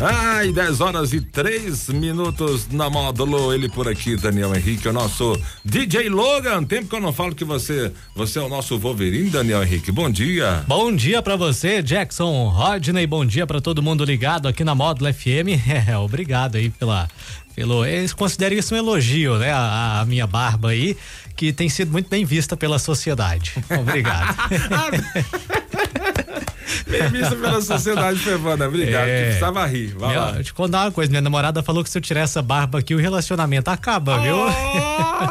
Ai, 10 horas e 3 minutos na módulo. Ele por aqui, Daniel Henrique, o nosso DJ Logan. Tempo que eu não falo que você, você é o nosso Wolverine, Daniel Henrique. Bom dia. Bom dia para você, Jackson Rodney. Bom dia para todo mundo ligado aqui na módulo FM. É, obrigado aí pela pelo, eu considero isso um elogio, né? A, a, minha barba aí, que tem sido muito bem vista pela sociedade. Obrigado. Bem vista pela sociedade pevana, obrigado. É, que precisava rir. Vai minha, lá. Deixa eu contar uma coisa: minha namorada falou que se eu tirar essa barba aqui, o relacionamento acaba, oh, viu?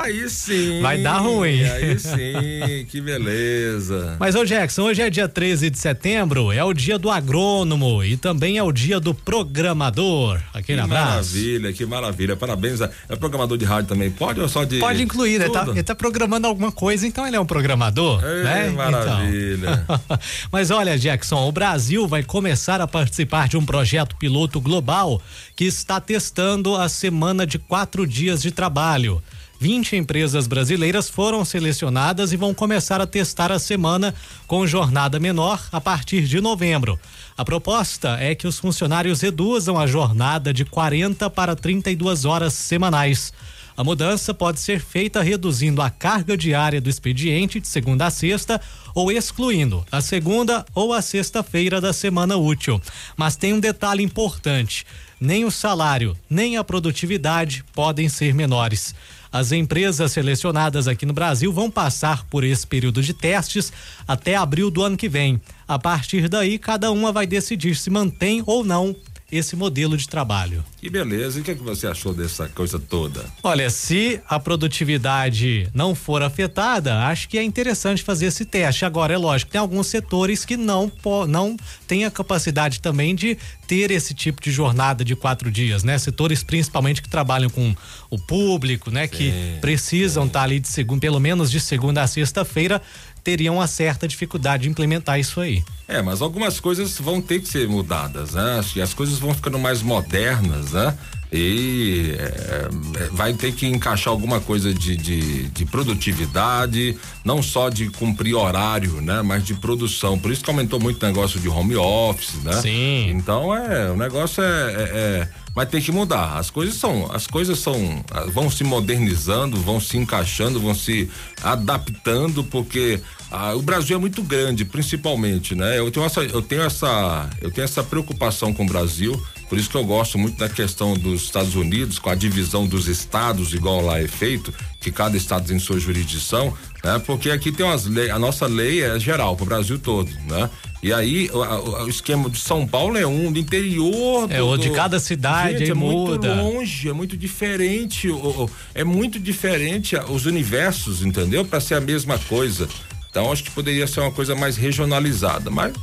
Aí sim. Vai dar ruim. Aí sim, que beleza. Mas, ô Jackson, hoje é dia 13 de setembro, é o dia do agrônomo e também é o dia do programador. Aquele que abraço. Maravilha, que maravilha. Parabéns. É programador de rádio também. Pode ou só de. Pode incluir, ele tá, ele tá, programando alguma coisa, então ele é um programador. É, né? maravilha. Então. Mas olha, Jackson, o Brasil vai começar a participar de um projeto piloto global que está testando a semana de quatro dias de trabalho. 20 empresas brasileiras foram selecionadas e vão começar a testar a semana com jornada menor a partir de novembro. A proposta é que os funcionários reduzam a jornada de 40 para 32 horas semanais. A mudança pode ser feita reduzindo a carga diária do expediente de segunda a sexta ou excluindo a segunda ou a sexta-feira da semana útil. Mas tem um detalhe importante: nem o salário, nem a produtividade podem ser menores. As empresas selecionadas aqui no Brasil vão passar por esse período de testes até abril do ano que vem. A partir daí, cada uma vai decidir se mantém ou não esse modelo de trabalho. Que beleza. E o que, é que você achou dessa coisa toda? Olha, se a produtividade não for afetada, acho que é interessante fazer esse teste. Agora, é lógico, tem alguns setores que não, não têm a capacidade também de ter esse tipo de jornada de quatro dias, né? Setores principalmente que trabalham com o público, né? Sim, que precisam estar tá ali de segundo, pelo menos de segunda a sexta-feira, teriam uma certa dificuldade de implementar isso aí. É, mas algumas coisas vão ter que ser mudadas, né? Acho que as coisas vão ficando mais modernas, né? E é, é, vai ter que encaixar alguma coisa de, de, de, produtividade, não só de cumprir horário, né? Mas de produção. Por isso que aumentou muito o negócio de home office, né? Sim. Então é, o negócio é, é, é vai ter que mudar. As coisas são, as coisas são, vão se modernizando, vão se encaixando, vão se adaptando, porque ah, o Brasil é muito grande, principalmente, né? Eu tenho essa, eu tenho essa, eu tenho essa preocupação com o Brasil. Por isso que eu gosto muito da questão dos Estados Unidos, com a divisão dos estados, igual lá é feito, que cada estado tem sua jurisdição, né? Porque aqui tem umas leis, a nossa lei é geral para o Brasil todo, né? E aí o, o, esquema de São Paulo é um, do interior. Do, é o de cada cidade gente, é muda. muito longe, é muito diferente, o, é muito diferente os universos, entendeu? Para ser a mesma coisa. Então acho que poderia ser uma coisa mais regionalizada, mas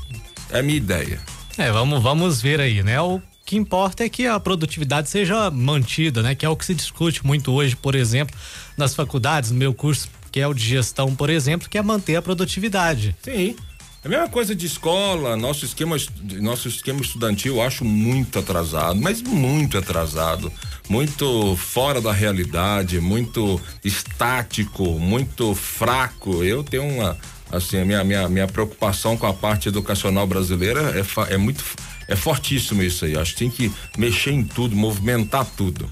é a minha ideia. É, vamos, vamos ver aí, né? O que importa é que a produtividade seja mantida, né? Que é o que se discute muito hoje, por exemplo, nas faculdades, no meu curso, que é o de gestão, por exemplo, que é manter a produtividade. Sim. É a mesma coisa de escola, nosso esquema, nosso esquema estudantil eu acho muito atrasado, mas muito atrasado, muito fora da realidade, muito estático, muito fraco. Eu tenho uma, assim, a minha, minha, minha preocupação com a parte educacional brasileira é, é muito, é fortíssimo isso aí. Acho que tem que mexer em tudo, movimentar tudo.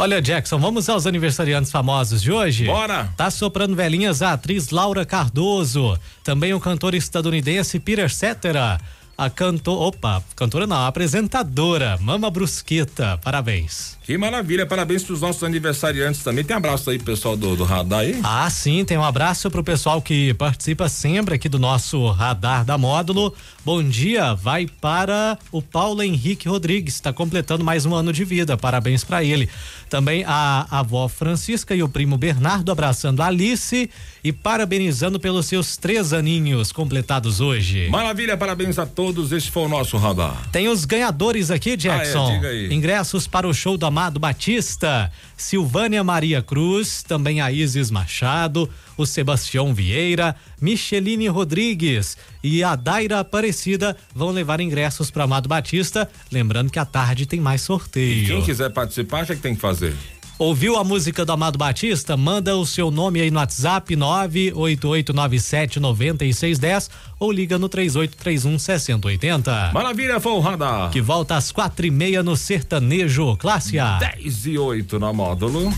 Olha, Jackson, vamos aos aniversariantes famosos de hoje? Bora! Tá soprando velhinhas a atriz Laura Cardoso, também o cantor estadunidense Peter Cetera, a cantor, opa, cantora não, a apresentadora Mama Brusqueta. Parabéns. Que maravilha, parabéns para os nossos aniversariantes também. Tem abraço aí, pessoal do, do Radar aí? Ah, sim, tem um abraço pro pessoal que participa sempre aqui do nosso Radar da Módulo. Bom dia, vai para o Paulo Henrique Rodrigues, está completando mais um ano de vida. Parabéns para ele. Também a avó Francisca e o primo Bernardo abraçando a Alice e parabenizando pelos seus três aninhos completados hoje. Maravilha, parabéns a todos. Esse foi o nosso radar. Tem os ganhadores aqui, Jackson. Ah, é, diga aí. Ingressos para o show do Amado Batista, Silvânia Maria Cruz, também a Isis Machado, o Sebastião Vieira, Micheline Rodrigues e a Daira Aparecida vão levar ingressos para Amado Batista. Lembrando que à tarde tem mais sorteio. E quem quiser participar, o que, é que tem que fazer? Ouviu a música do Amado Batista? Manda o seu nome aí no WhatsApp 988979610 ou liga no 3831 6080. Maravilha, radar. Que volta às quatro e meia no Sertanejo, classe A. 10 e 8 na módulo.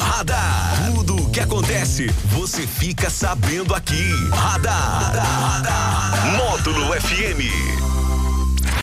Radar. Tudo o que acontece, você fica sabendo aqui. Radar. Módulo FM.